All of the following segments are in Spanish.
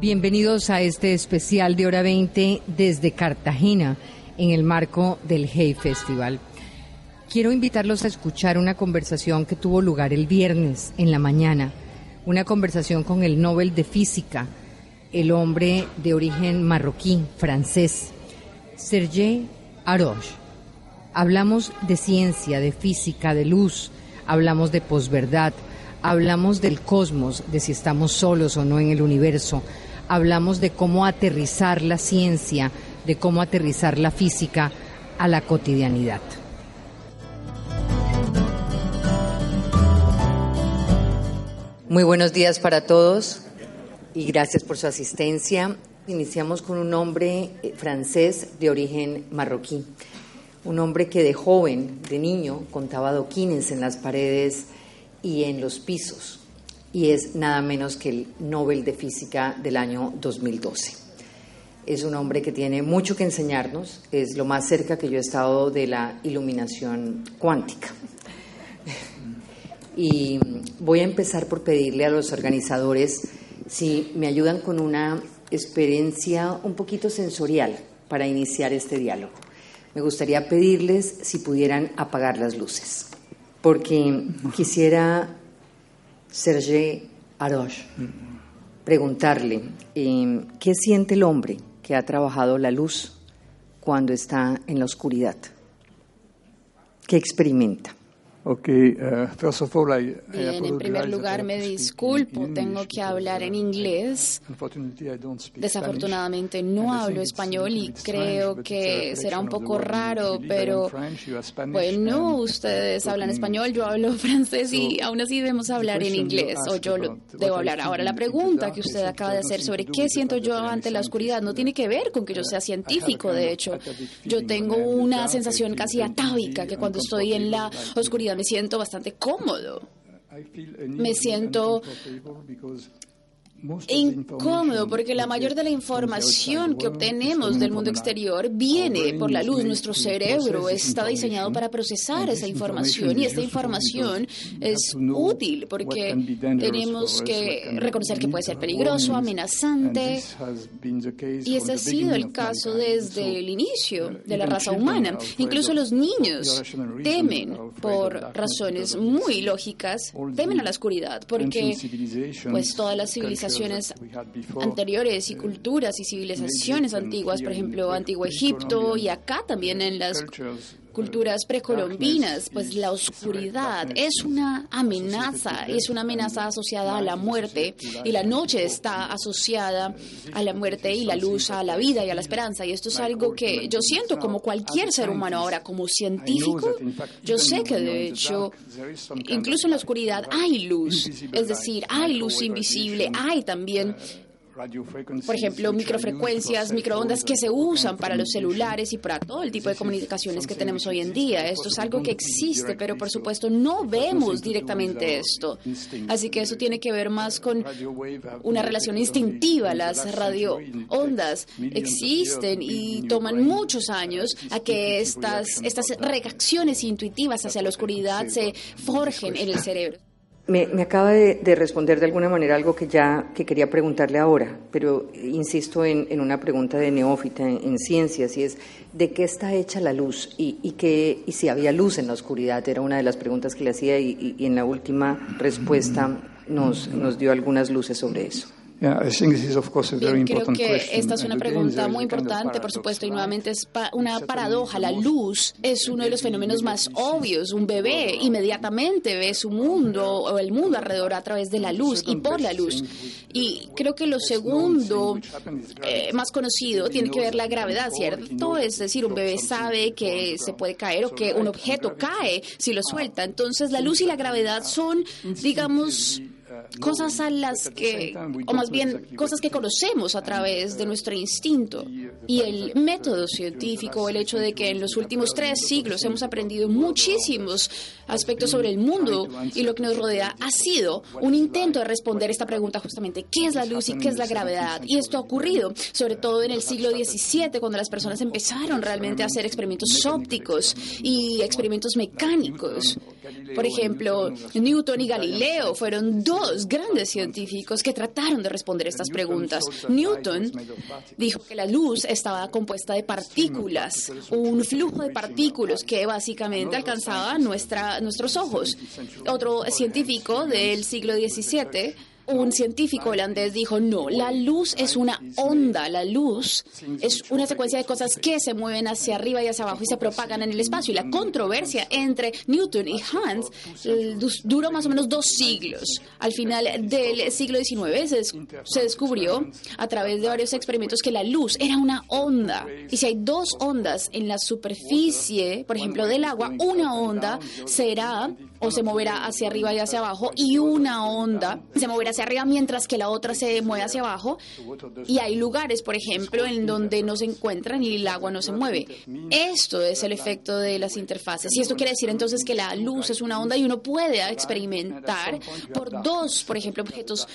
Bienvenidos a este especial de hora 20 desde Cartagena en el marco del Hey Festival. Quiero invitarlos a escuchar una conversación que tuvo lugar el viernes en la mañana, una conversación con el Nobel de Física, el hombre de origen marroquí, francés, Serge Haroche. Hablamos de ciencia, de física, de luz, hablamos de posverdad, hablamos del cosmos, de si estamos solos o no en el universo, hablamos de cómo aterrizar la ciencia, de cómo aterrizar la física a la cotidianidad. Muy buenos días para todos y gracias por su asistencia. Iniciamos con un hombre eh, francés de origen marroquí, un hombre que de joven, de niño, contaba doquines en las paredes y en los pisos y es nada menos que el Nobel de Física del año 2012. Es un hombre que tiene mucho que enseñarnos, es lo más cerca que yo he estado de la iluminación cuántica. Y voy a empezar por pedirle a los organizadores si me ayudan con una experiencia un poquito sensorial para iniciar este diálogo. Me gustaría pedirles si pudieran apagar las luces, porque quisiera Serge Haroche, preguntarle eh, qué siente el hombre que ha trabajado la luz cuando está en la oscuridad. ¿Qué experimenta? Okay, uh, first of all, I, Bien, en primer lugar me disculpo, tengo que hablar en inglés. Desafortunadamente no hablo español y creo que será un poco raro, pero bueno, ustedes hablan español, yo hablo francés y aún así debemos hablar en inglés, o yo lo debo hablar. Ahora, la pregunta que usted acaba de hacer sobre qué siento yo ante la oscuridad no tiene que ver con que yo sea científico, de hecho. Yo tengo una sensación casi atávica que cuando estoy en la oscuridad me siento bastante cómodo. Me siento incómodo porque la mayor de la información que obtenemos del mundo exterior viene por la luz. Nuestro cerebro está diseñado para procesar esa información y esta información es útil porque tenemos que reconocer que puede ser peligroso, amenazante y ese ha sido el caso desde el inicio de la raza humana. Incluso los niños temen por razones muy lógicas, temen a la oscuridad porque pues todas las civilizaciones anteriores y culturas y civilizaciones antiguas, por ejemplo, Antiguo Egipto y acá también en las culturas precolombinas, pues la oscuridad es una amenaza, es una amenaza asociada a la muerte y la noche está asociada a la muerte y la luz a la vida y a la esperanza. Y esto es algo que yo siento como cualquier ser humano ahora, como científico, yo sé que de hecho, incluso en la oscuridad hay luz, es decir, hay luz invisible, hay también por ejemplo, microfrecuencias, microondas que se usan para los celulares y para todo el tipo de comunicaciones que tenemos hoy en día. Esto es algo que existe, pero por supuesto no vemos directamente esto. Así que eso tiene que ver más con una relación instintiva. Las radioondas existen y toman muchos años a que estas, estas reacciones intuitivas hacia la oscuridad se forjen en el cerebro. Me, acaba de, responder de alguna manera algo que ya que quería preguntarle ahora, pero insisto en, una pregunta de neófita en, ciencias y es ¿de qué está hecha la luz? Y, y, y si había luz en la oscuridad, era una de las preguntas que le hacía y, y en la última respuesta nos, nos dio algunas luces sobre eso. Creo que esta es una pregunta muy importante, por supuesto, y nuevamente es una paradoja. La luz es uno de los fenómenos más obvios. Un bebé inmediatamente ve su mundo o el mundo alrededor a través de la luz y por la luz. Y creo que lo segundo eh, más conocido tiene que ver la gravedad, ¿cierto? Es decir, un bebé sabe que se puede caer o que un objeto cae si lo suelta. Entonces, la luz y la gravedad son, digamos, cosas a las que, o más bien cosas que conocemos a través de nuestro instinto. Y el método científico, el hecho de que en los últimos tres siglos hemos aprendido muchísimos aspectos sobre el mundo y lo que nos rodea, ha sido un intento de responder esta pregunta justamente, ¿qué es la luz y qué es la gravedad? Y esto ha ocurrido, sobre todo en el siglo XVII, cuando las personas empezaron realmente a hacer experimentos ópticos y experimentos mecánicos. Por ejemplo, Newton y Galileo fueron dos grandes científicos que trataron de responder estas preguntas. Newton dijo que la luz estaba compuesta de partículas, un flujo de partículas que básicamente alcanzaba nuestra, nuestros ojos. Otro científico del siglo XVII un científico holandés dijo, no, la luz es una onda, la luz es una secuencia de cosas que se mueven hacia arriba y hacia abajo y se propagan en el espacio. Y la controversia entre Newton y Hans duró más o menos dos siglos. Al final del siglo XIX se, descubrió a través de varios experimentos que la luz era una onda. Y si hay dos ondas en la superficie, por ejemplo, del agua, una onda será o se moverá hacia arriba y hacia abajo y una onda se moverá hacia arriba mientras que la otra se mueve hacia abajo. Y hay lugares, por ejemplo, en donde no se encuentran y el agua no se mueve. Esto es el efecto de las interfaces. Y esto quiere decir entonces que la luz es una onda y uno puede experimentar por dos, por ejemplo, objetos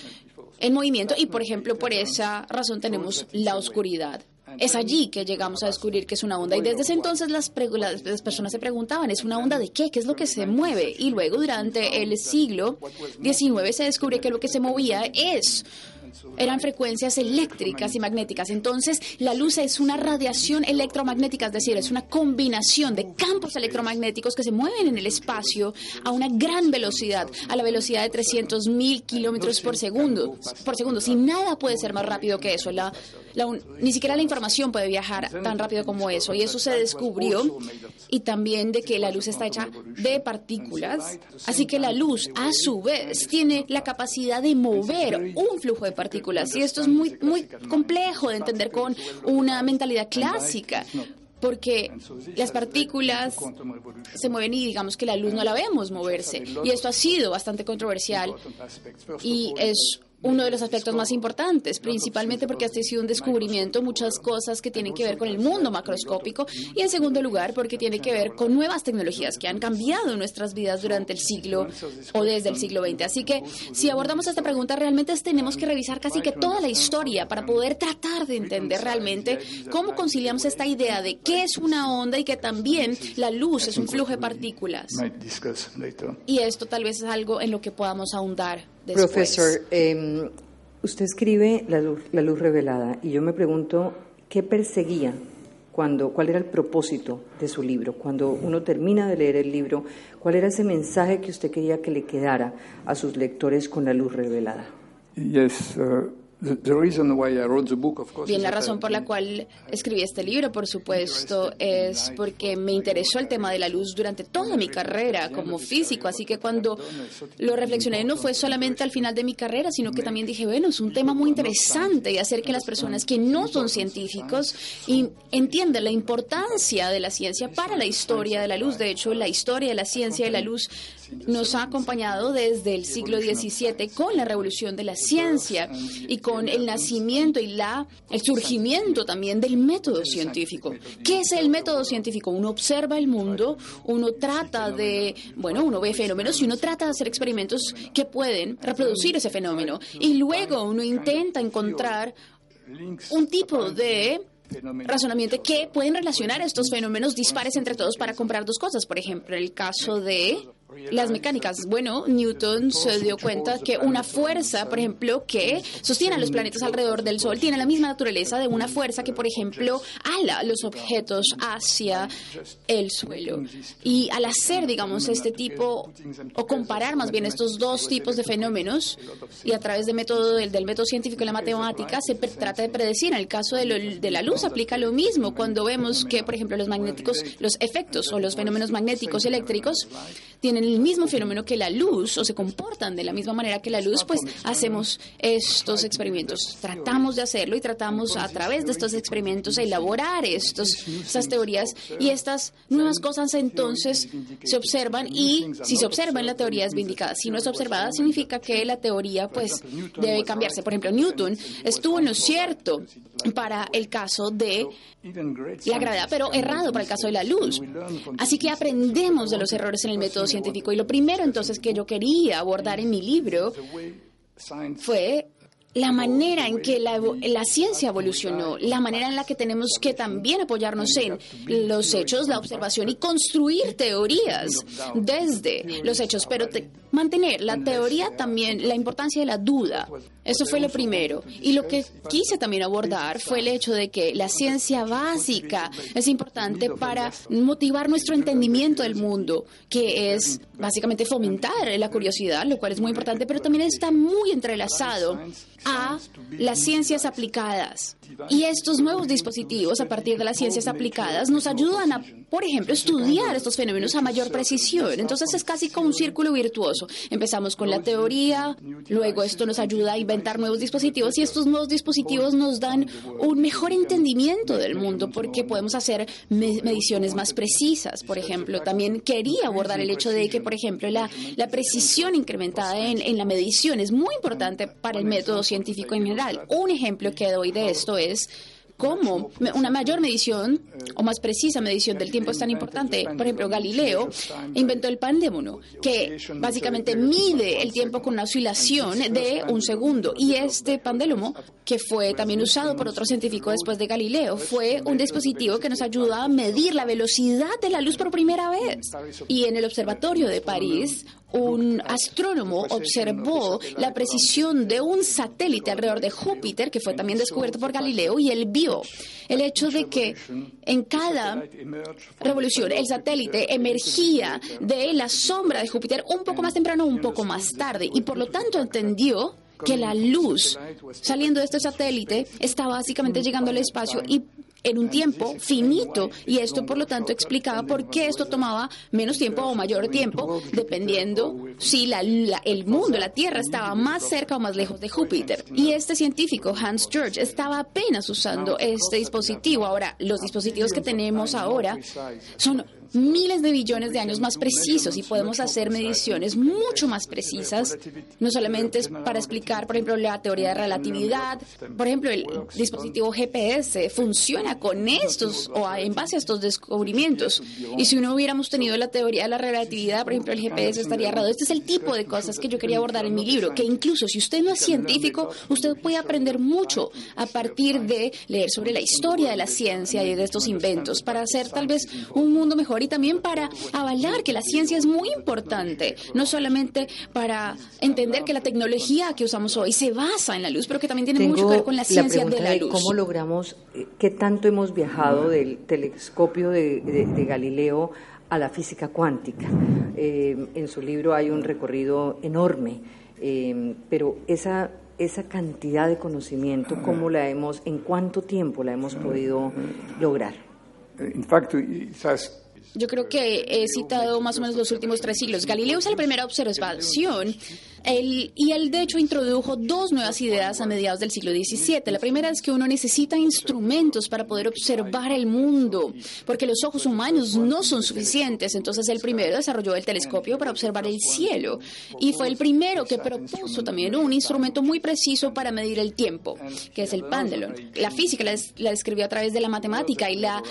en movimiento y, por ejemplo, por esa razón tenemos la oscuridad. Es allí que llegamos a descubrir que es una onda y desde ese entonces las, las, personas se preguntaban, ¿es una onda de qué? ¿Qué es lo que se mueve? Y luego durante el siglo XIX se descubre que lo que se movía es eran frecuencias eléctricas y magnéticas. Entonces, la luz es una radiación electromagnética, es decir, es una combinación de campos electromagnéticos que se mueven en el espacio a una gran velocidad, a la velocidad de 300.000 kilómetros por segundo. Por segundo, si nada puede ser más rápido que eso, ni siquiera la información puede viajar tan rápido como eso. Y eso se descubrió. Y también de que la luz está hecha de partículas. Así que la luz, a su vez, tiene la capacidad de mover un flujo de partículas partículas. Y esto es muy, muy complejo de entender con una mentalidad clásica porque las partículas se mueven y digamos que la luz no la vemos moverse. Y esto ha sido bastante controversial y es uno de los aspectos más importantes, principalmente porque este ha sido un descubrimiento, muchas cosas que tienen que ver con el mundo macroscópico y en segundo lugar porque tiene que ver con nuevas tecnologías que han cambiado nuestras vidas durante el siglo o desde el siglo XX. Así que si abordamos esta pregunta realmente tenemos que revisar casi que toda la historia para poder tratar de entender realmente cómo conciliamos esta idea de qué es una onda y que también la luz es un flujo de partículas. Y esto tal vez es algo en lo que podamos ahondar Profesor, em, usted escribe la luz, la luz revelada y yo me pregunto qué perseguía cuando, cuál era el propósito de su libro. Cuando uno termina de leer el libro, ¿cuál era ese mensaje que usted quería que le quedara a sus lectores con la luz revelada? Yes, uh, Bien, la razón por la cual escribí este libro, por supuesto, es porque me interesó el tema de la luz durante toda mi carrera como físico, así que cuando lo reflexioné no fue solamente al final de mi carrera, sino que también dije, bueno, es un tema muy interesante y hacer que las personas que no son científicos entiendan la importancia de la ciencia para la historia de la luz. De hecho, la historia de la ciencia de la luz nos ha acompañado desde el siglo XVII con la revolución de la ciencia y con el nacimiento y la, el surgimiento también del método científico. ¿Qué es el método científico? Uno observa el mundo, uno trata de, bueno, uno ve fenómenos y uno trata de hacer experimentos que pueden reproducir ese fenómeno. Y luego uno intenta encontrar un tipo de razonamiento que pueden relacionar estos fenómenos dispares entre todos para comprar dos cosas. Por ejemplo, el caso de las mecánicas. Bueno, Newton se dio cuenta que una fuerza, por ejemplo, que sostiene a los planetas alrededor del Sol, tiene la misma naturaleza de una fuerza que, por ejemplo, ala los objetos hacia el suelo. Y al hacer, digamos, este tipo, o comparar más bien estos dos tipos de fenómenos, y a través del método, del, del método científico y la matemática, se trata de predecir. En el caso de, de la luz aplica lo mismo. Cuando vemos que, por ejemplo, los magnéticos, los efectos o los fenómenos magnéticos y eléctricos tienen tienen el mismo fenómeno que la luz o se comportan de la misma manera que la luz, pues hacemos estos experimentos. Tratamos de hacerlo y tratamos a través de estos experimentos elaborar estos, estas teorías y estas nuevas cosas entonces se observan y si se observa la teoría es vindicada. Si no es observada significa que la teoría pues debe cambiarse. Por ejemplo, Newton estuvo en lo cierto para el caso de la gravedad, pero errado para el caso de la luz. Así que aprendemos de los errores en el método científico. Y lo primero entonces que yo quería abordar en mi libro fue la manera en que la, la, ciencia evolucionó, la manera en la que tenemos que también apoyarnos en los hechos, la observación y construir teorías desde los hechos, pero mantener la teoría también, la importancia de la duda. Eso fue lo primero. Y lo que quise también abordar fue el hecho de que la ciencia básica es importante para motivar nuestro entendimiento del mundo, que es básicamente fomentar la curiosidad, lo cual es muy importante, pero también está muy entrelazado a las ciencias aplicadas. Y estos nuevos dispositivos, a partir de las ciencias aplicadas, nos ayudan a, por ejemplo, estudiar estos fenómenos a mayor precisión. Entonces es casi como un círculo virtuoso. Empezamos con la teoría, luego esto nos ayuda a inventar nuevos dispositivos y estos nuevos dispositivos nos dan un mejor entendimiento del mundo porque podemos hacer mediciones más precisas. Por ejemplo, también quería abordar el hecho de que, por ejemplo, la, la precisión incrementada en, en la medición es muy importante para el método científico en general. Un ejemplo que doy de esto es cómo una mayor medición o más precisa medición del tiempo es tan importante. Por ejemplo, Galileo inventó el pandémono, que básicamente mide el tiempo con una oscilación de un segundo. Y este pandélomo, que fue también usado por otro científico después de Galileo, fue un dispositivo que nos ayuda a medir la velocidad de la luz por primera vez. Y en el observatorio de París, un astrónomo observó la precisión de un satélite alrededor de Júpiter, que fue también descubierto por Galileo, y él vio el hecho de que en cada revolución el satélite emergía de la sombra de Júpiter un poco más temprano o un poco más tarde, y por lo tanto entendió que la luz saliendo de este satélite está básicamente llegando al espacio y en un tiempo finito y esto por lo tanto explicaba por qué esto tomaba menos tiempo o mayor tiempo dependiendo si la, el mundo, la Tierra estaba más cerca o más lejos de Júpiter. Y este científico, Hans George, estaba apenas usando este dispositivo. Ahora, los dispositivos que tenemos ahora son miles de billones de años más precisos y podemos hacer mediciones mucho más precisas, no solamente para explicar, por ejemplo, la teoría de relatividad. Por ejemplo, el dispositivo GPS funciona con estos o en base a estos descubrimientos. Y si no hubiéramos tenido la teoría de la relatividad, por ejemplo, el GPS estaría errado. Este es el tipo de cosas que yo quería abordar en mi libro, que incluso si usted no es científico, usted puede aprender mucho a partir de leer sobre la historia de la ciencia y de estos inventos para hacer tal vez un mundo mejor y también para avalar que la ciencia es muy importante, no solamente para entender que la tecnología que usamos hoy se basa en la luz, pero que también tiene mucho que ver con la ciencia de la luz. ¿Cómo logramos, eh, qué tanto hemos viajado del telescopio de, Galileo a la física cuántica? Eh, en su libro hay un recorrido enorme, eh, pero esa esa cantidad de conocimiento, ¿cómo la hemos, en cuánto tiempo la hemos podido lograr? En fact, quizás yo creo que he citado más o menos los últimos tres siglos. Galileo es la primera observación y él de hecho introdujo dos nuevas ideas a mediados del siglo XVII. La primera es que uno necesita instrumentos para poder observar el mundo, porque los ojos humanos no son suficientes. Entonces el primero desarrolló el telescopio para observar el cielo y fue el primero que propuso también un instrumento muy preciso para medir el tiempo, que es el pendulum. La física la, la describió a través de la matemática y la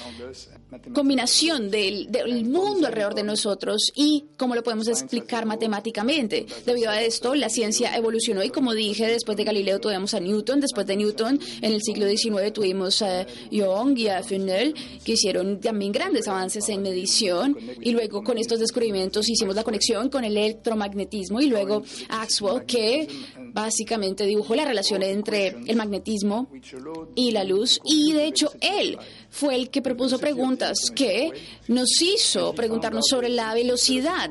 combinación del, mundo alrededor de nosotros y cómo lo podemos explicar matemáticamente. Debido a esto, la ciencia evolucionó y como dije, después de Galileo tuvimos a Newton, después de Newton, en el siglo XIX tuvimos a Young y a Fresnel, que hicieron también grandes avances en medición y luego con estos descubrimientos hicimos la conexión con el electromagnetismo y luego Axwell, que básicamente dibujó la relación entre el magnetismo y la luz y de hecho él fue el que propuso preguntas que nos hizo preguntarnos sobre la velocidad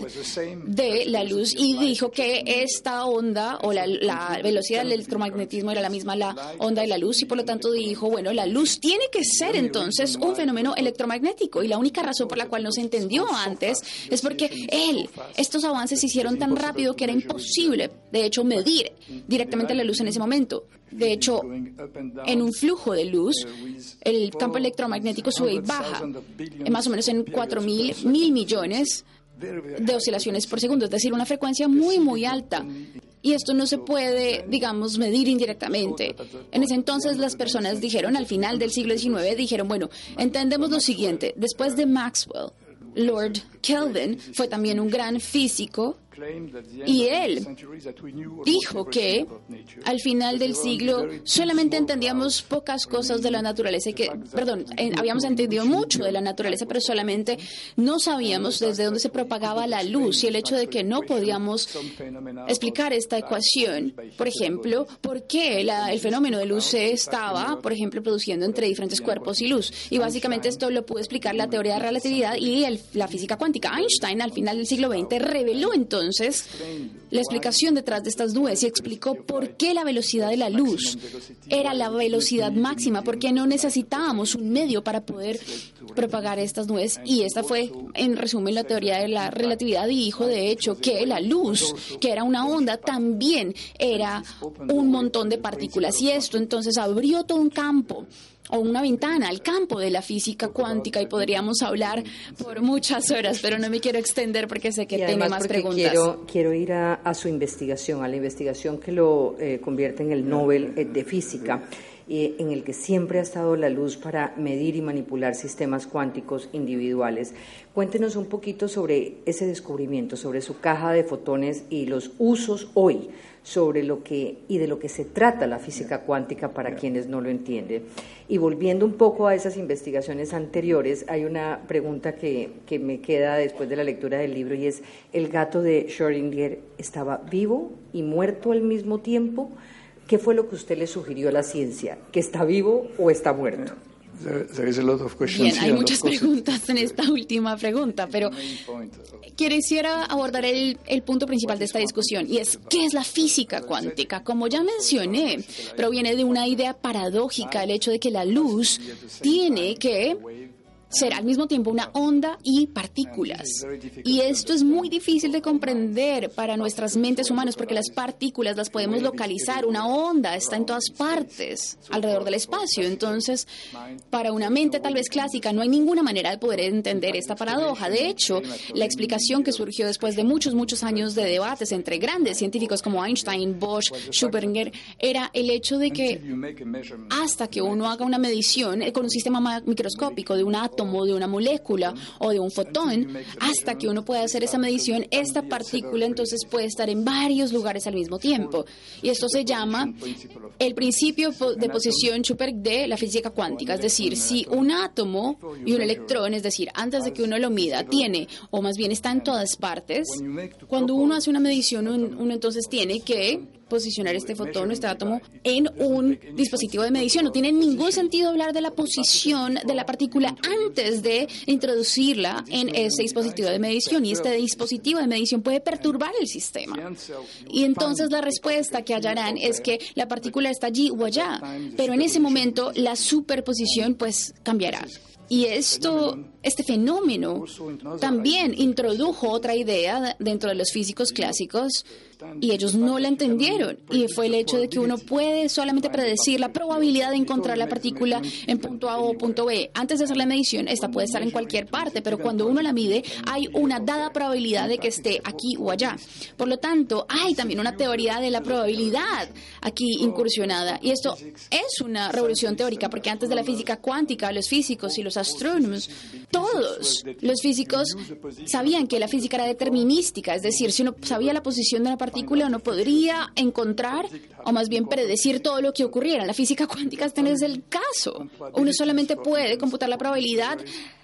de la luz y dijo que esta onda o la, velocidad del electromagnetismo era la misma la onda de la luz y por lo tanto dijo, bueno, la luz tiene que ser entonces un fenómeno electromagnético y la única razón por la cual no se entendió antes es porque él, estos avances se hicieron tan rápido que era imposible, de hecho, medir directamente la luz en ese momento. De hecho, en un flujo de luz, el campo electromagnético sube y baja, más o menos en 4 mil, mil millones de oscilaciones por segundo, es decir, una frecuencia muy, muy alta. Y esto no se puede, digamos, medir indirectamente. En ese entonces las personas dijeron, al final del siglo XIX, dijeron, bueno, entendemos lo siguiente, después de Maxwell, Lord Kelvin fue también un gran físico y él dijo que al final del siglo solamente entendíamos pocas cosas de la naturaleza, y que, perdón, habíamos entendido mucho de la naturaleza, pero solamente no sabíamos desde dónde se propagaba la luz y el hecho de que no podíamos explicar esta ecuación, por ejemplo, por qué el fenómeno de luz se estaba, por ejemplo, produciendo entre diferentes cuerpos y luz. Y básicamente esto lo pudo explicar la teoría de relatividad y la física cuántica. Einstein al final del siglo XX reveló entonces entonces la explicación detrás de estas nubes y explicó por qué la velocidad de la luz era la velocidad máxima, porque no necesitábamos un medio para poder propagar estas nubes. Y esta fue, en resumen, la teoría de la relatividad y dijo, de hecho, que la luz, que era una onda, también era un montón de partículas. Y esto entonces abrió todo un campo o una ventana al campo de la física cuántica y podríamos hablar por muchas horas, pero no me quiero extender porque sé que tiene más preguntas. Quiero, quiero ir a, su investigación, a la investigación que lo eh, convierte en el Nobel eh, de Física en el que siempre ha estado la luz para medir y manipular sistemas cuánticos individuales. Cuéntenos un poquito sobre ese descubrimiento, sobre su caja de fotones y los usos hoy sobre lo que y de lo que se trata la física cuántica para quienes no lo entienden. Y volviendo un poco a esas investigaciones anteriores, hay una pregunta que, que me queda después de la lectura del libro y es, ¿el gato de Schrödinger estaba vivo y muerto al mismo tiempo? ¿Qué fue lo que usted le sugirió a la ciencia? ¿Que está vivo o está muerto? Bien, hay muchas preguntas en esta última pregunta, pero quisiera abordar el, el, punto principal de esta discusión y es ¿qué es la física cuántica? Como ya mencioné, proviene de una idea paradójica, el hecho de que la luz tiene que ser al mismo tiempo una onda y partículas. Y esto es muy difícil de comprender para nuestras mentes humanas porque las partículas las podemos localizar. Una onda está en todas partes alrededor del espacio. Entonces, para una mente tal vez clásica no hay ninguna manera de poder entender esta paradoja. De hecho, la explicación que surgió después de muchos, muchos años de debates entre grandes científicos como Einstein, Bosch, Schrödinger, era el hecho de que hasta que uno haga una medición con un sistema microscópico de un átomo, de una molécula o de un fotón, hasta que uno pueda hacer esa medición, esta partícula entonces puede estar en varios lugares al mismo tiempo. Y esto se llama el principio de posición super de la física cuántica. Es decir, si un átomo y un electrón, es decir, antes de que uno lo mida, tiene, o más bien está en todas partes, cuando uno hace una medición, uno entonces tiene que posicionar este fotón, este átomo, en un dispositivo de medición. No tiene ningún sentido hablar de la posición de la partícula antes de introducirla en ese dispositivo de medición. Y este dispositivo de medición puede perturbar el sistema. Y entonces la respuesta que hallarán es que la partícula está allí o allá, pero en ese momento la superposición pues cambiará. Y esto, este fenómeno también introdujo otra idea dentro de los físicos clásicos y ellos no la entendieron. Y fue el hecho de que uno puede solamente predecir la probabilidad de encontrar la partícula en punto A o punto B. Antes de hacer la medición, esta puede estar en cualquier parte, pero cuando uno la mide, hay una dada probabilidad de que esté aquí o allá. Por lo tanto, hay también una teoría de la probabilidad aquí incursionada. Y esto es una revolución teórica, porque antes de la física cuántica, los físicos y los astrónomos, todos los físicos sabían que la física era determinística, es decir, si uno sabía la posición de la partícula, partícula no podría encontrar o más bien predecir todo lo que ocurriera. La física cuántica este no es el caso. Uno solamente puede computar la probabilidad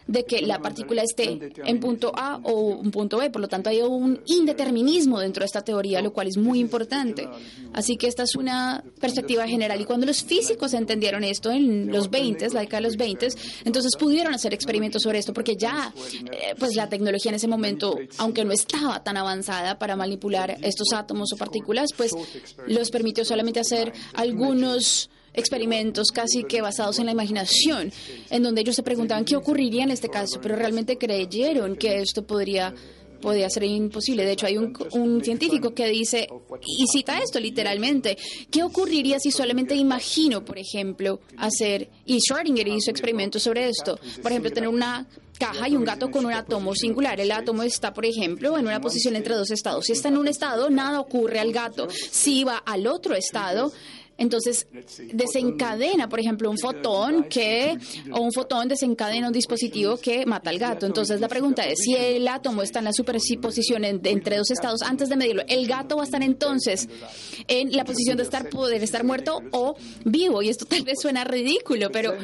de que la partícula esté en punto A o un punto B. Por lo tanto, hay un indeterminismo dentro de esta teoría, lo cual es muy importante. Así que esta es una perspectiva general. Y cuando los físicos entendieron esto en los 20, la década de los 20, entonces pudieron hacer experimentos sobre esto, porque ya eh, pues la tecnología en ese momento, aunque no estaba tan avanzada para manipular estos átomos o partículas, pues los permitió solamente hacer algunos experimentos casi que basados en la imaginación, en donde ellos se preguntaban qué ocurriría en este caso, pero realmente creyeron que esto podría podía ser imposible. De hecho, hay un, un, científico que dice, y cita esto literalmente, ¿qué ocurriría si solamente imagino, por ejemplo, hacer, y Schrödinger hizo experimentos sobre esto, por ejemplo, tener una caja y un gato con un átomo singular. El átomo está, por ejemplo, en una posición entre dos estados. Si está en un estado, nada ocurre al gato. Si va al otro estado, entonces, desencadena, por ejemplo, un fotón que, o un fotón desencadena un dispositivo que mata al gato. Entonces, la pregunta es, si el átomo está en la superposición entre dos estados, antes de medirlo, ¿el gato va a estar entonces en la posición de estar, poder estar muerto o vivo? Y esto tal vez suena ridículo, pero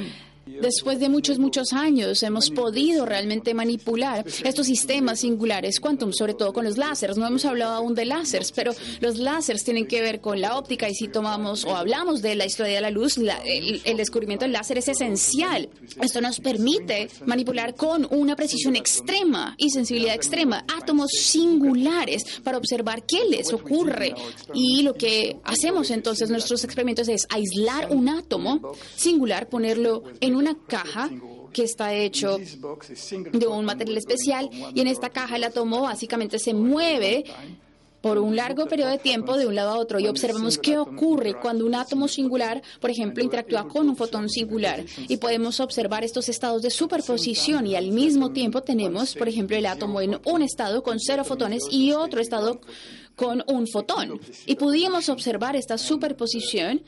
Después de muchos, muchos años hemos podido realmente manipular estos sistemas singulares quantum, sobre todo con los láseres. No hemos hablado aún de láseres, pero los láseres tienen que ver con la óptica y si tomamos o hablamos de la historia de la luz, el, el, descubrimiento del láser es esencial. Esto nos permite manipular con una precisión extrema y sensibilidad extrema átomos singulares para observar qué les ocurre. Y lo que hacemos entonces nuestros experimentos es aislar un átomo singular, ponerlo en una caja que está hecho de un material especial y en esta caja el átomo básicamente se mueve por un largo periodo de tiempo de un lado a otro y observamos qué ocurre cuando un átomo singular, por ejemplo, interactúa con un fotón singular. Y podemos observar estos estados de superposición y al mismo tiempo tenemos, por ejemplo, el átomo en un estado con cero fotones y otro estado con un fotón. Y pudimos observar esta superposición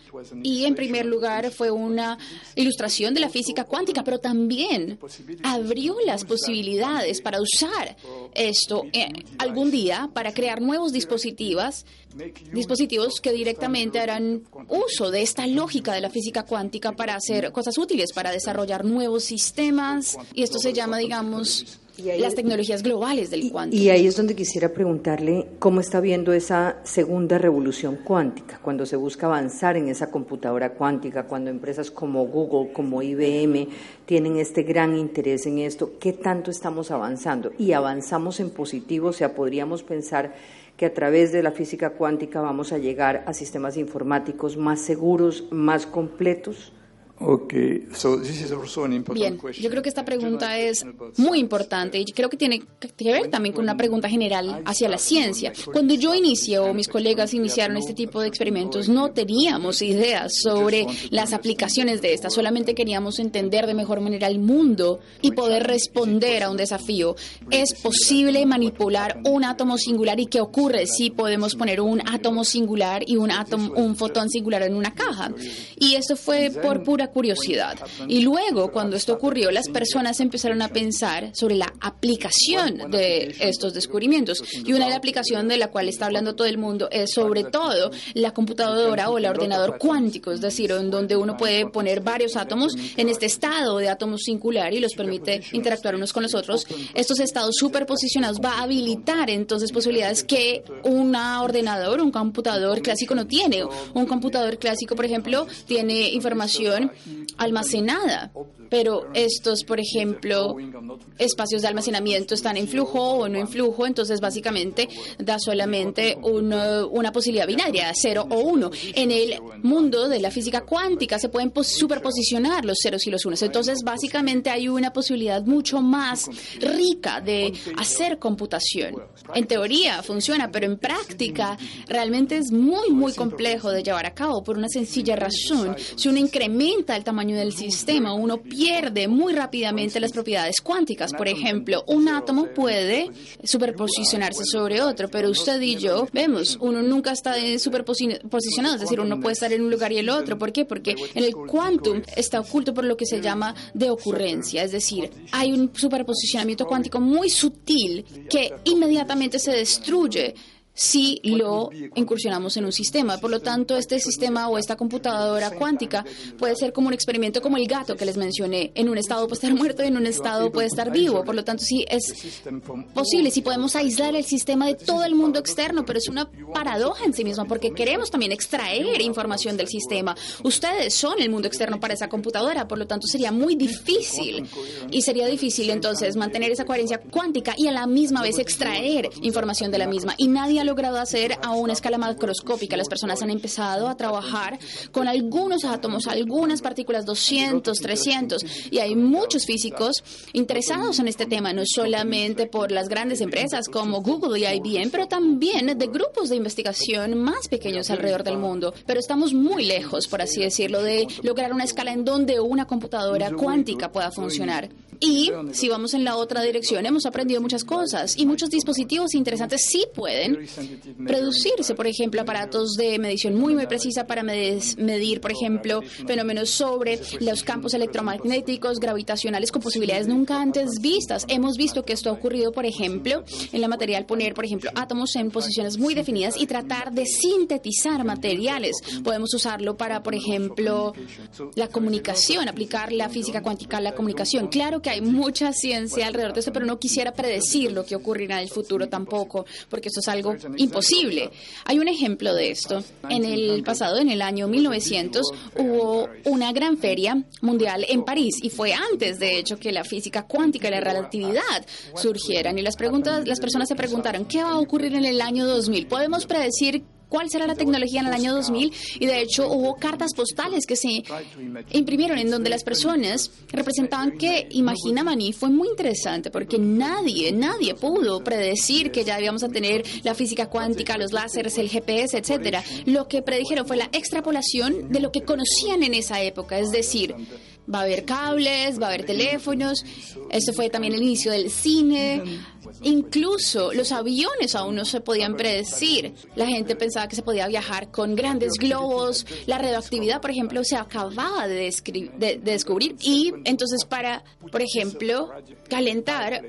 y en primer lugar fue una ilustración de la física cuántica, pero también abrió las posibilidades para usar esto eh, algún día para crear nuevos dispositivos, dispositivos que directamente harán uso de esta lógica de la física cuántica para hacer cosas útiles, para desarrollar nuevos sistemas. Y esto se llama, digamos, las tecnologías globales del cuántico. Y ahí es donde quisiera preguntarle cómo está viendo esa segunda revolución cuántica, cuando se busca avanzar en esa computadora cuántica, cuando empresas como Google, como IBM tienen este gran interés en esto, ¿qué tanto estamos avanzando? Y avanzamos en positivo, o sea, podríamos pensar que a través de la física cuántica vamos a llegar a sistemas informáticos más seguros, más completos. Okay. Bien, yo creo que esta pregunta es muy importante y creo que tiene que ver también con una pregunta general hacia la ciencia. Cuando yo inicié o mis colegas iniciaron este tipo de experimentos, no teníamos ideas sobre las aplicaciones de esta, solamente queríamos entender de mejor manera el mundo y poder responder a un desafío. ¿Es posible manipular un átomo singular y qué ocurre si podemos poner un átomo singular y un átomo, un fotón singular en una caja? Y esto fue por pura curiosidad. Y luego, cuando esto ocurrió, las personas empezaron a pensar sobre la aplicación de estos descubrimientos. Y una de las aplicaciones de la cual está hablando todo el mundo es sobre todo la computadora o el ordenador cuántico, es decir, en donde uno puede poner varios átomos en este estado de átomos singular y los permite interactuar unos con los otros. Estos estados superposicionados va a habilitar entonces posibilidades que un ordenador, un computador clásico no tiene. Un computador clásico, por ejemplo, tiene información almacenada, pero estos, por ejemplo, espacios de almacenamiento están en flujo o no en flujo, entonces básicamente da solamente una posibilidad binaria, cero o uno. En el mundo de la física cuántica se pueden superposicionar los ceros y los unos, entonces básicamente hay una posibilidad mucho más rica de hacer computación. En teoría funciona, pero en práctica realmente es muy, muy complejo de llevar a cabo por una sencilla razón. Si uno incrementa el tamaño del sistema, uno muy rápidamente las propiedades cuánticas. Por ejemplo, un átomo puede superposicionarse sobre otro, pero usted y yo vemos, uno nunca está superposicionado, es decir, uno puede estar en un lugar y el otro. ¿Por qué? Porque en el quantum está oculto por lo que se llama de ocurrencia, es decir, hay un superposicionamiento cuántico muy sutil que inmediatamente se destruye si lo incursionamos en un sistema. Por lo tanto, este sistema o esta computadora cuántica puede ser como un experimento como el gato que les mencioné. En un estado puede estar muerto y en un estado puede estar vivo. Por lo tanto, sí es posible, si podemos aislar el sistema de todo el mundo externo, pero es una paradoja en sí misma porque queremos también extraer información del sistema. Ustedes son el mundo externo para esa computadora, por lo tanto sería muy difícil y sería difícil entonces mantener esa coherencia cuántica y a la misma vez extraer información de la misma. Y nadie logrado hacer a una escala macroscópica. Las personas han empezado a trabajar con algunos átomos, algunas partículas 200, 300, y hay muchos físicos interesados en este tema, no solamente por las grandes empresas como Google y IBM, pero también de grupos de investigación más pequeños alrededor del mundo. Pero estamos muy lejos, por así decirlo, de lograr una escala en donde una computadora cuántica pueda funcionar. Y si vamos en la otra dirección, hemos aprendido muchas cosas y muchos dispositivos interesantes sí pueden producirse, por ejemplo, aparatos de medición muy, muy precisa para medir, por ejemplo, fenómenos sobre los campos electromagnéticos, gravitacionales con posibilidades nunca antes vistas. Hemos visto que esto ha ocurrido, por ejemplo, en la material, poner, por ejemplo, átomos en posiciones muy definidas y tratar de sintetizar materiales. Podemos usarlo para, por ejemplo, la comunicación, aplicar la física cuántica a la comunicación. Claro que hay mucha ciencia alrededor de esto, pero no quisiera predecir lo que ocurrirá en el futuro tampoco, porque eso es algo imposible. Hay un ejemplo de esto. En el pasado, en el año 1900, hubo una gran feria mundial en París y fue antes, de hecho, que la física cuántica y la relatividad surgieran. Y las preguntas, las personas se preguntaron, ¿qué va a ocurrir en el año 2000? ¿Podemos predecir cuál será la tecnología en el año 2000 y de hecho hubo cartas postales que se imprimieron en donde las personas representaban que imaginaban y fue muy interesante porque nadie, nadie pudo predecir que ya íbamos a tener la física cuántica, los láseres, el GPS, etcétera. Lo que predijeron fue la extrapolación de lo que conocían en esa época, es decir, va a haber cables, va a haber teléfonos. Esto fue también el inicio del cine. Incluso los aviones aún no se podían predecir. La gente pensaba que se podía viajar con grandes globos. La radioactividad, por ejemplo, se acababa de, de descubrir. Y entonces para, por ejemplo, calentar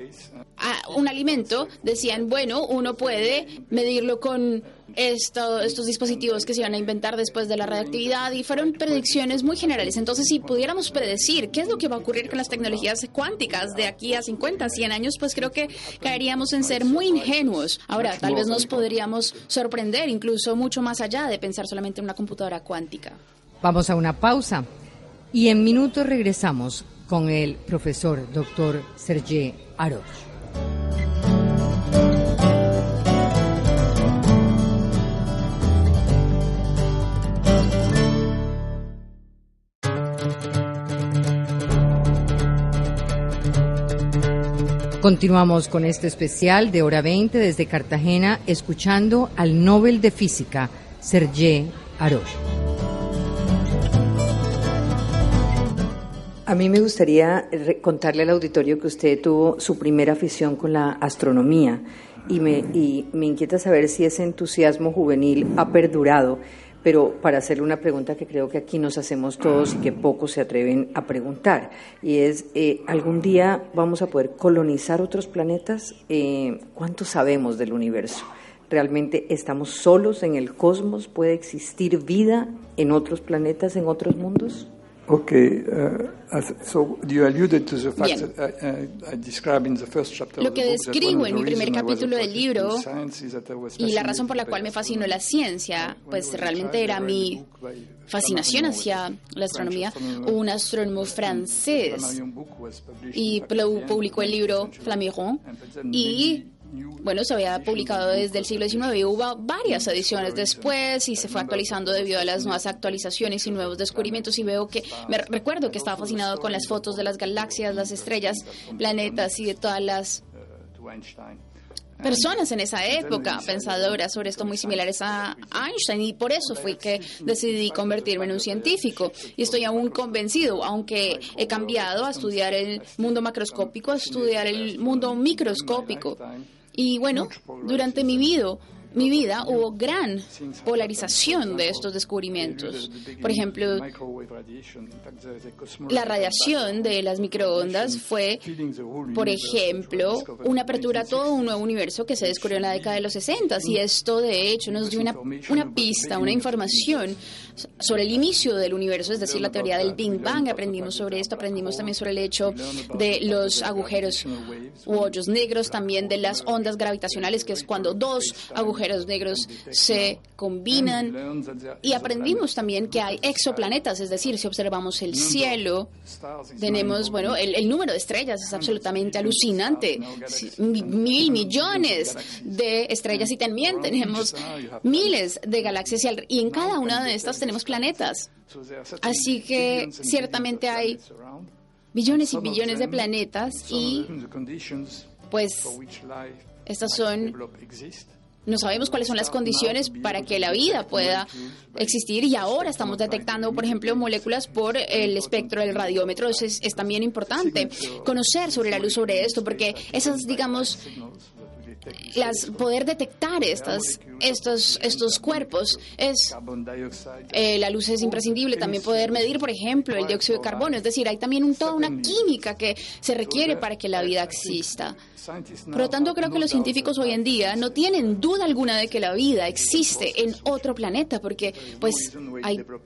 un alimento, decían, bueno, uno puede medirlo con estos dispositivos que se iban a inventar después de la radioactividad y fueron predicciones muy generales. Entonces, si pudiéramos predecir qué es lo que va a ocurrir con las tecnologías cuánticas de aquí a 50, 100 años, pues creo que caeríamos en ser muy ingenuos. Ahora, tal vez nos podríamos sorprender incluso mucho más allá de pensar solamente en una computadora cuántica. Vamos a una pausa y en minutos regresamos con el profesor doctor Sergei Arosh. Continuamos con este especial de hora 20 desde Cartagena, escuchando al Nobel de Física, Sergei Arosh. A mí me gustaría contarle al auditorio que usted tuvo su primera afición con la astronomía y me, y me inquieta saber si ese entusiasmo juvenil ha perdurado pero para hacerle una pregunta que creo que aquí nos hacemos todos y que pocos se atreven a preguntar, y es, eh, ¿algún día vamos a poder colonizar otros planetas? Eh, ¿Cuánto sabemos del universo? ¿Realmente estamos solos en el cosmos? ¿Puede existir vida en otros planetas, en otros mundos? Okay, uh, so you alluded to the fact that I, I, describe in the first chapter Lo que describo en mi primer capítulo del libro y la razón por la cual me fascinó la ciencia, pues realmente era mi fascinación hacia la astronomía. Un astrónomo francés. Y publicó el libro Flamiron y bueno, se había publicado desde el siglo XIX y hubo varias ediciones después y se fue actualizando debido a las nuevas actualizaciones y nuevos descubrimientos. Y veo que, me recuerdo que estaba fascinado con las fotos de las galaxias, las estrellas, planetas y de todas las personas en esa época pensadoras sobre esto muy similares a Einstein. Y por eso fui que decidí convertirme en un científico. Y estoy aún convencido, aunque he cambiado a estudiar el mundo macroscópico, a estudiar el mundo microscópico. Y bueno, durante mi vida, mi vida hubo gran polarización de estos descubrimientos. Por ejemplo, la radiación de las microondas fue, por ejemplo, una apertura a todo un nuevo universo que se descubrió en la década de los 60 y esto de hecho nos dio una, pista, una información sobre el inicio del universo, es decir, la teoría del Big Bang. Aprendimos sobre esto, aprendimos también sobre el hecho de los agujeros u hoyos negros, también de las ondas gravitacionales, que es cuando dos agujeros negros se combinan. Y aprendimos también que hay exoplanetas, es decir, si observamos el cielo, tenemos, bueno, el, número de estrellas es absolutamente alucinante. Mil millones de estrellas. Y también tenemos miles de galaxias. Y en cada una de estas tenemos planetas. Así que ciertamente hay billones y billones de planetas y pues estas son no sabemos cuáles son las condiciones para que la vida pueda existir y ahora estamos detectando, por ejemplo, moléculas por el espectro del radiómetro. Eso es, es también importante conocer sobre la luz sobre esto, porque esas, digamos, las, poder detectar estas, estos, estos cuerpos es eh, la luz es imprescindible. También poder medir por ejemplo el dióxido de carbono. Es decir hay también un, toda una química que se requiere para que la vida exista. Por lo tanto creo que los científicos hoy en día no tienen duda alguna de que la vida existe en otro planeta porque pues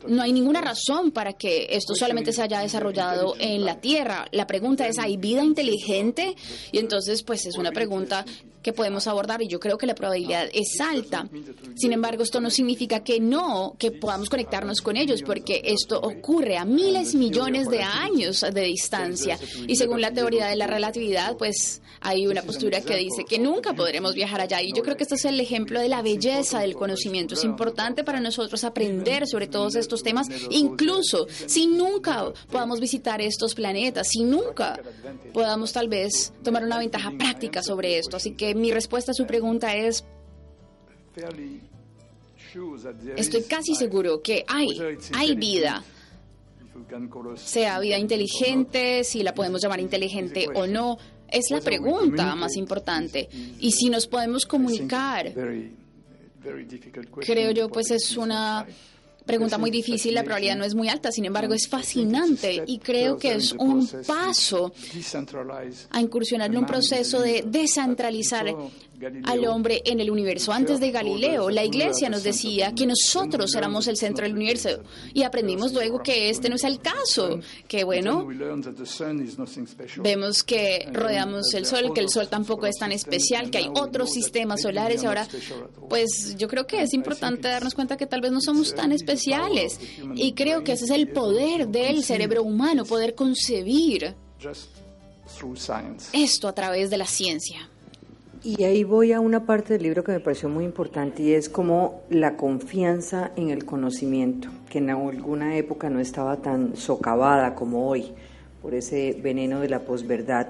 no hay ninguna razón para que esto solamente se haya desarrollado en la Tierra. La pregunta es ¿hay vida inteligente? y entonces pues es una pregunta que podemos abordar y yo creo que la probabilidad es alta. Sin embargo, esto no significa que no, que podamos conectarnos con ellos, porque esto ocurre a miles, millones de años de distancia. Y según la teoría de la relatividad, pues hay una postura que dice que nunca podremos viajar allá. Y yo creo que este es el ejemplo de la belleza del conocimiento. Es importante para nosotros aprender sobre todos estos temas, incluso si nunca podamos visitar estos planetas, si nunca podamos tal vez tomar una ventaja práctica sobre esto. Así que mi respuesta a su pregunta es, estoy casi seguro que hay, hay vida, sea vida inteligente, si la podemos llamar inteligente o no, es la pregunta más importante. Y si nos podemos comunicar, creo yo, pues es una pregunta muy difícil, la probabilidad no es muy alta, sin embargo es fascinante y creo que es un paso a incursionar en un proceso de descentralizar al hombre en el universo. Antes de Galileo, la iglesia nos decía que nosotros éramos el centro del universo. Y aprendimos luego que este no es el caso, que bueno, vemos que rodeamos el sol, que el sol tampoco es tan especial, que hay otros sistemas solares. Y ahora, pues yo creo que es importante darnos cuenta que tal vez no somos tan especiales. y creo que ese es el poder del cerebro humano, poder concebir esto a través de la ciencia. Y ahí voy a una parte del libro que me pareció muy importante y es como la confianza en el conocimiento, que en alguna época no estaba tan socavada como hoy por ese veneno de la posverdad,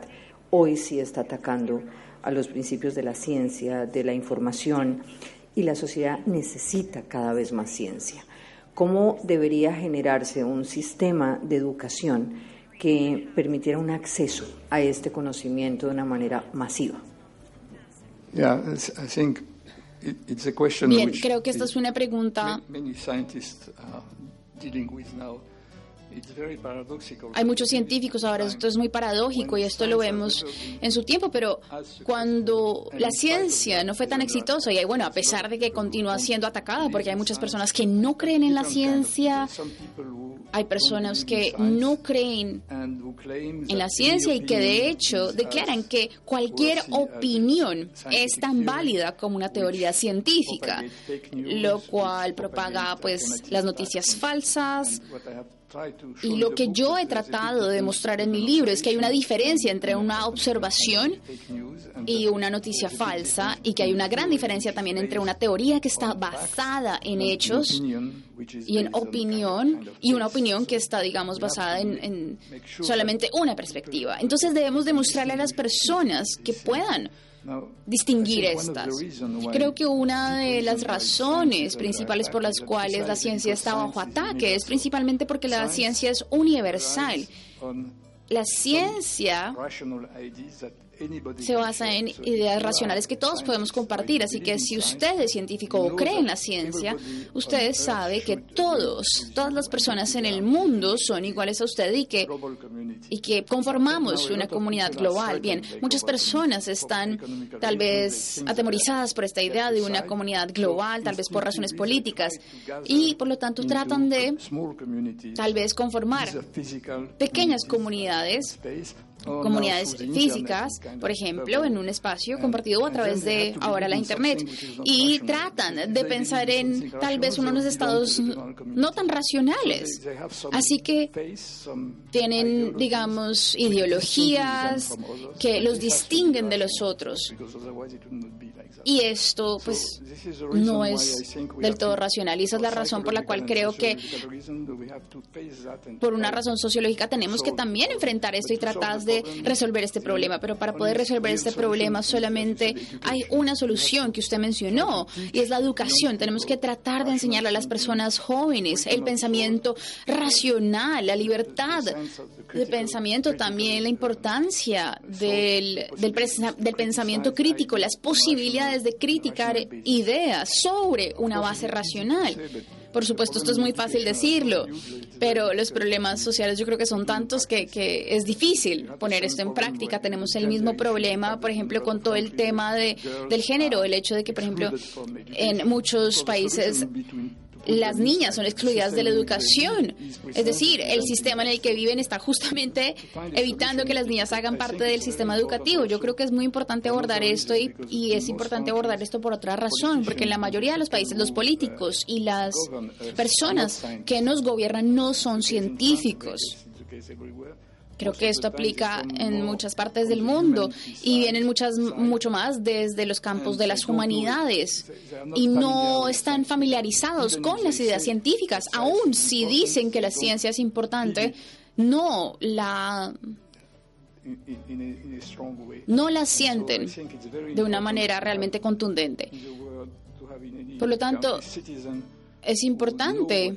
hoy sí está atacando a los principios de la ciencia, de la información, y la sociedad necesita cada vez más ciencia. ¿Cómo debería generarse un sistema de educación que permitiera un acceso a este conocimiento de una manera masiva? Bien, creo que esta es una pregunta hay muchos científicos ahora, esto es muy paradójico y esto lo vemos en su tiempo, pero cuando la ciencia no fue tan exitosa y bueno, a pesar de que continúa siendo atacada porque hay muchas personas que no creen en la ciencia, hay personas que no creen en la ciencia y que de hecho declaran que cualquier opinión es tan válida como una teoría científica, lo cual propaga pues las noticias falsas y lo que yo he tratado de demostrar en mi libro es que hay una diferencia entre una observación y una noticia falsa y que hay una gran diferencia también entre una teoría que está basada en hechos y en opinión y una opinión que está, digamos, basada en, en solamente una perspectiva. Entonces debemos demostrarle a las personas que puedan distinguir estas. Creo que una de las razones principales por las cuales la ciencia está bajo ataque es principalmente porque la ciencia es universal. La ciencia se basa en ideas racionales que todos podemos compartir. Así que si usted es científico o cree en la ciencia, usted sabe que todos, todas las personas en el mundo son iguales a usted y que, y que conformamos una comunidad global. Bien, muchas personas están tal vez atemorizadas por esta idea de una comunidad global, tal vez por razones políticas, y por lo tanto tratan de tal vez conformar pequeñas comunidades comunidades físicas, por ejemplo, en un espacio compartido a través de ahora la Internet. Y tratan de pensar en tal vez unos estados no tan racionales. Así que tienen, digamos, ideologías que los distinguen de los otros. Y esto, pues, no es del todo racional. Y esa es la razón por la cual creo que, por una razón sociológica, tenemos que también enfrentar esto y tratar de resolver este problema. Pero para poder resolver este problema solamente hay una solución que usted mencionó, y es la educación. Tenemos que tratar de enseñarle a las personas jóvenes el pensamiento racional, la libertad de pensamiento, también la importancia del, del, pensamiento crítico, las posibilidades de criticar ideas sobre una base racional. Por supuesto, esto es muy fácil decirlo, pero los problemas sociales yo creo que son tantos que, que, es difícil poner esto en práctica. Tenemos el mismo problema, por ejemplo, con todo el tema de, del género, el hecho de que, por ejemplo, en muchos países las niñas son excluidas de la educación. Es decir, el sistema en el que viven está justamente evitando que las niñas hagan parte del sistema educativo. Yo creo que es muy importante abordar esto y, y es importante abordar esto por otra razón, porque en la mayoría de los países los políticos y las personas que nos gobiernan no son científicos. Creo que esto aplica en muchas partes del mundo y vienen muchas, mucho más desde los campos de las humanidades y no están familiarizados con las ideas científicas, aun si dicen que la ciencia es importante, no la no la sienten de una manera realmente contundente. Por lo tanto, es importante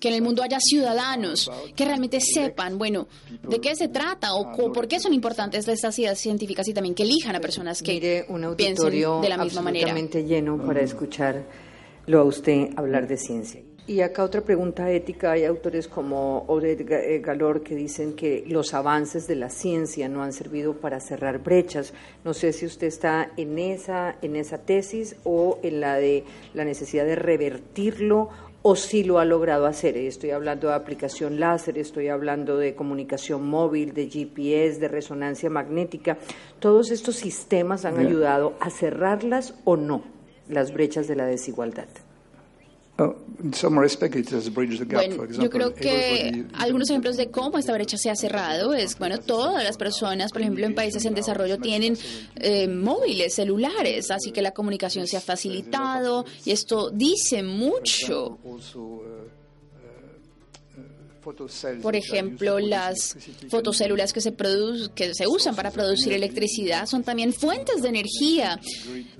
que en el mundo haya ciudadanos que realmente sepan, bueno, de qué se trata o, por qué son importantes estas ideas científicas y también que elijan a personas que Mire, un auditorio de la misma manera. lleno para escucharlo a usted hablar de ciencia. Y acá otra pregunta ética. Hay autores como Oded eh, Galor que dicen que los avances de la ciencia no han servido para cerrar brechas. No sé si usted está en esa, en esa tesis o en la de la necesidad de revertirlo o si lo ha logrado hacer. Estoy hablando de aplicación láser, estoy hablando de comunicación móvil, de GPS, de resonancia magnética. ¿Todos estos sistemas han ayudado a cerrarlas o no las brechas de la desigualdad? Bueno, yo creo que algunos ejemplos de cómo esta brecha se ha cerrado es, bueno, todas las personas, por ejemplo, en países en desarrollo tienen eh, móviles, celulares, así que la comunicación se ha facilitado y esto dice mucho por ejemplo, las fotocélulas que se, que se usan para producir electricidad son también fuentes de energía,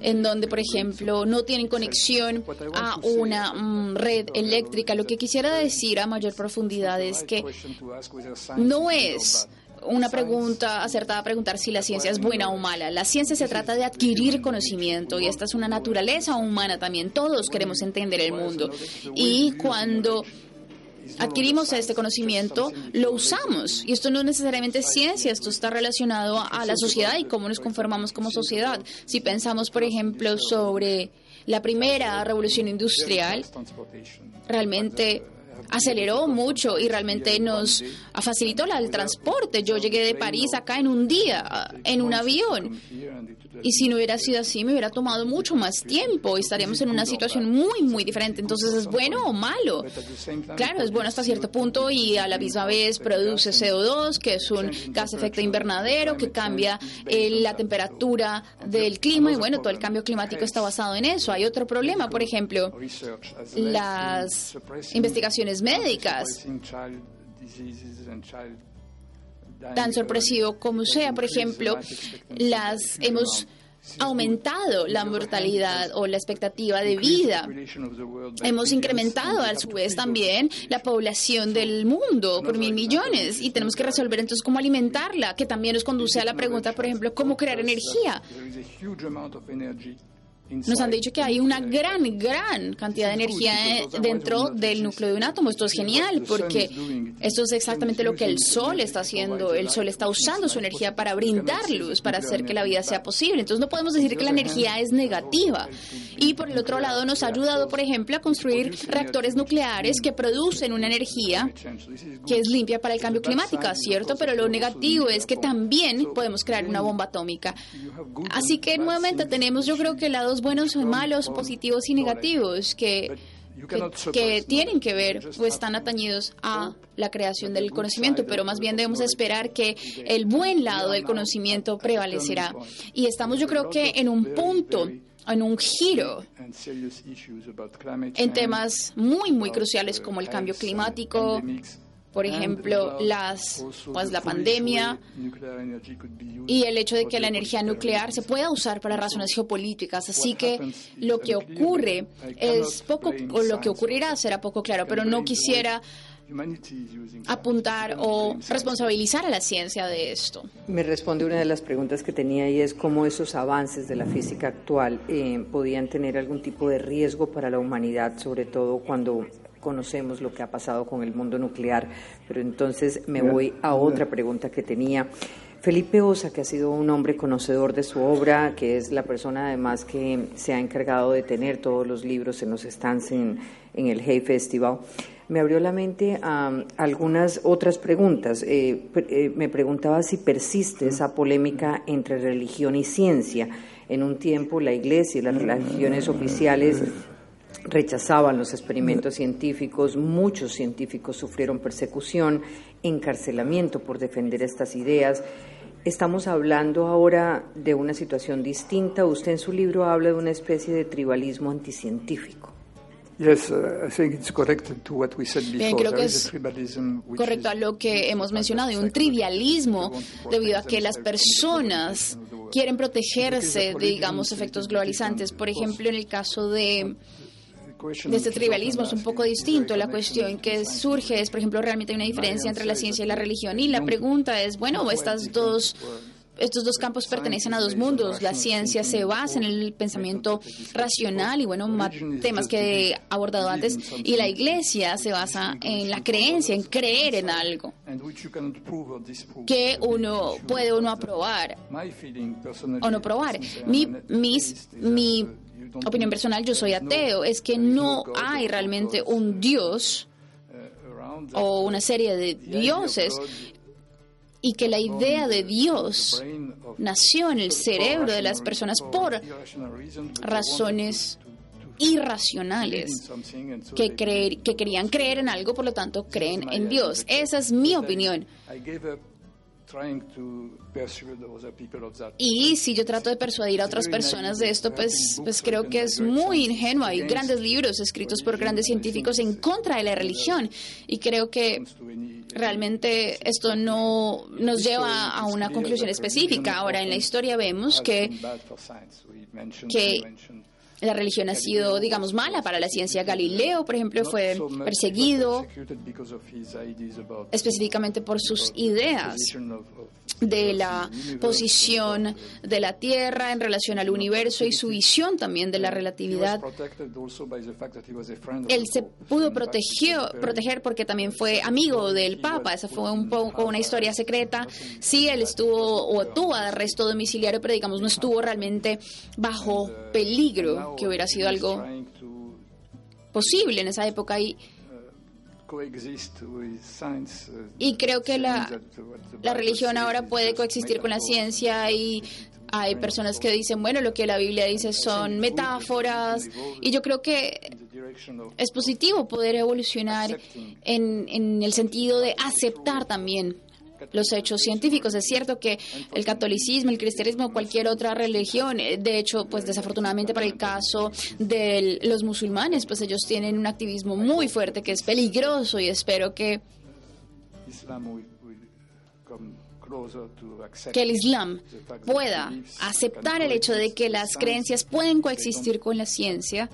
en donde, por ejemplo, no tienen conexión a una mm, red eléctrica. Lo que quisiera decir a mayor profundidad es que no es una pregunta acertada preguntar si la ciencia es buena o mala. La ciencia se trata de adquirir conocimiento y esta es una naturaleza humana también. Todos queremos entender el mundo. Y cuando adquirimos este conocimiento, lo usamos. Y esto no es necesariamente ciencia, esto está relacionado a la sociedad y cómo nos conformamos como sociedad. Si pensamos, por ejemplo, sobre la primera revolución industrial, realmente aceleró mucho y realmente nos facilitó el transporte. Yo llegué de París acá en un día, en un avión. Y si no hubiera sido así, me hubiera tomado mucho más tiempo y estaríamos en una situación muy, muy diferente. Entonces, ¿es bueno o malo? Claro, es bueno hasta cierto punto y a la misma vez produce CO2, que es un gas efecto invernadero, que cambia eh, la temperatura del clima y bueno, todo el cambio climático está basado en eso. Hay otro problema, por ejemplo, las investigaciones médicas tan sorpresivo como sea. Por ejemplo, las hemos aumentado la mortalidad o la expectativa de vida. Hemos incrementado a su vez también la población del mundo por mil millones y tenemos que resolver entonces cómo alimentarla, que también nos conduce a la pregunta, por ejemplo, cómo crear energía. Nos han dicho que hay una gran, gran cantidad de energía dentro del núcleo de un átomo. Esto es genial porque esto es exactamente lo que el Sol está haciendo. El Sol está usando su energía para brindar luz, para hacer que la vida sea posible. Entonces no podemos decir que la energía es negativa. Y por el otro lado nos ha ayudado, por ejemplo, a construir reactores nucleares que producen una energía que es limpia para el cambio climático, ¿cierto? Pero lo negativo es que también podemos crear una bomba atómica. Así que nuevamente tenemos, yo creo que lados buenos o malos, positivos y negativos que, que, tienen que ver o están atañidos a la creación del conocimiento, pero más bien debemos esperar que el buen lado del conocimiento prevalecerá. Y estamos yo creo que en un punto en un giro en temas muy, muy cruciales como el cambio climático, por ejemplo, las, pues, la pandemia y el hecho de que la energía nuclear se pueda usar para razones geopolíticas. Así que lo que ocurre es poco, o lo que ocurrirá será poco claro, pero no quisiera apuntar o responsabilizar a la ciencia de esto. Me responde una de las preguntas que tenía y es cómo esos avances de la física actual eh, podían tener algún tipo de riesgo para la humanidad, sobre todo cuando conocemos lo que ha pasado con el mundo nuclear, pero entonces me voy a otra pregunta que tenía. Felipe Osa, que ha sido un hombre conocedor de su obra, que es la persona además que se ha encargado de tener todos los libros en los stands en, el Hay Festival, me abrió la mente a algunas otras preguntas. Eh, eh, me preguntaba si persiste esa polémica entre religión y ciencia. En un tiempo la Iglesia y las religiones oficiales rechazaban los experimentos científicos, muchos científicos sufrieron persecución, encarcelamiento por defender estas ideas. Estamos hablando ahora de una situación distinta. Usted en su libro habla de una especie de tribalismo anticientífico. Bien, creo que es correcto a lo que hemos mencionado, un trivialismo debido a que las personas quieren protegerse de, digamos, efectos globalizantes. Por ejemplo, en el caso de este tribalismo es un poco distinto. La cuestión que surge es, por ejemplo, realmente hay una diferencia entre la ciencia y la religión. Y la pregunta es, bueno, estas dos estos dos campos pertenecen a dos mundos. La ciencia se basa en el pensamiento racional y, bueno, temas que he abordado antes. Y la iglesia se basa en la creencia, en creer en algo que uno puede uno aprobar o no probar. Mi, mis, mi opinión personal, yo soy ateo, es que no hay realmente un Dios o una serie de dioses y que la idea de Dios nació en el cerebro de las personas por razones irracionales que, querían creer en algo, por lo tanto creen en Dios. Esa es mi opinión. Y si yo trato de persuadir a otras personas de esto, pues, pues creo que es muy ingenuo. Hay grandes libros escritos por grandes científicos en contra de la religión y creo que realmente esto no nos lleva a una conclusión específica. Ahora, en la historia vemos que, que la religión ha sido, digamos, mala para la ciencia. Galileo, por ejemplo, fue perseguido específicamente por sus ideas de la posición de la Tierra en relación al universo y su visión también de la relatividad. Él se pudo proteger, proteger porque también fue amigo del Papa. Esa fue un poco una historia secreta. Sí, él estuvo o tuvo arresto domiciliario, pero digamos no estuvo realmente bajo peligro, que hubiera sido algo posible en esa época. Y y creo que la, la religión ahora puede coexistir con la ciencia y hay personas que dicen, bueno, lo que la Biblia dice son metáforas y yo creo que es positivo poder evolucionar en, en el sentido de aceptar también los hechos científicos. Es cierto que el catolicismo, el cristianismo, cualquier otra religión, eh, de hecho, pues desafortunadamente para el caso de los musulmanes, pues ellos tienen un activismo muy fuerte que es peligroso y espero que que el Islam pueda aceptar el hecho de que las creencias pueden coexistir con la ciencia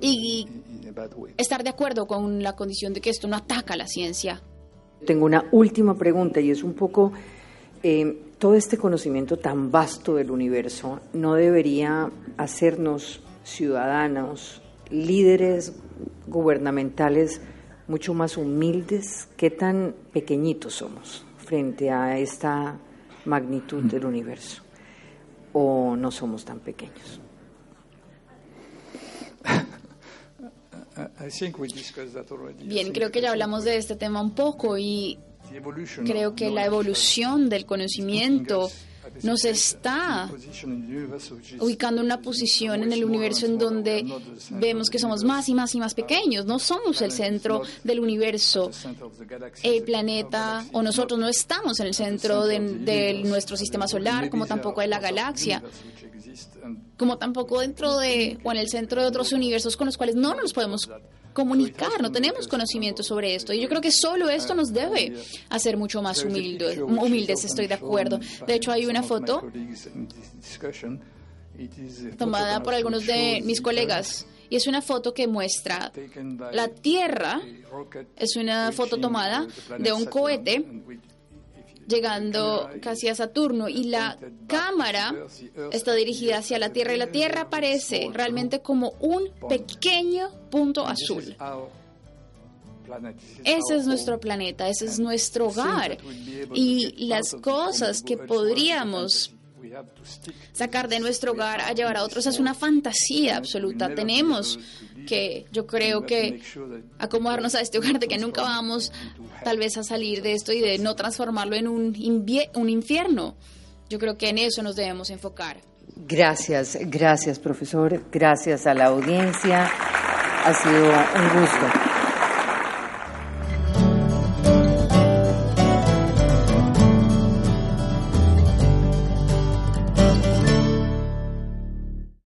y estar de acuerdo con la condición de que esto no ataca la ciencia. Tengo una última pregunta y es un poco, eh, todo este conocimiento tan vasto del universo no debería hacernos ciudadanos, líderes gubernamentales mucho más humildes. ¿Qué tan pequeñitos somos frente a esta magnitud del universo? ¿O no somos tan pequeños? Bien, creo que ya hablamos de este tema un poco y creo que la evolución del conocimiento nos está ubicando en una posición en el universo en donde vemos que somos más y más y más pequeños. No somos el centro del universo. El planeta o nosotros no estamos en el centro de, nuestro sistema solar, como tampoco de la galaxia como tampoco dentro de o en el centro de otros universos con los cuales no nos podemos comunicar, no tenemos conocimiento sobre esto. Y yo creo que solo esto nos debe hacer mucho más humildes, humildes, estoy de acuerdo. De hecho, hay una foto tomada por algunos de mis colegas y es una foto que muestra la Tierra, es una foto tomada de un cohete llegando casi a Saturno y la cámara está dirigida hacia la Tierra y la Tierra aparece realmente como un pequeño punto azul. Ese es nuestro planeta, ese es nuestro hogar. Y las cosas que podríamos sacar de nuestro hogar a llevar a otros es una fantasía absoluta. Tenemos que, yo creo que, acomodarnos a este hogar de que nunca vamos tal vez a salir de esto y de no transformarlo en un, un infierno. Yo creo que en eso nos debemos enfocar. Gracias, gracias profesor, gracias a la audiencia. Ha sido un gusto.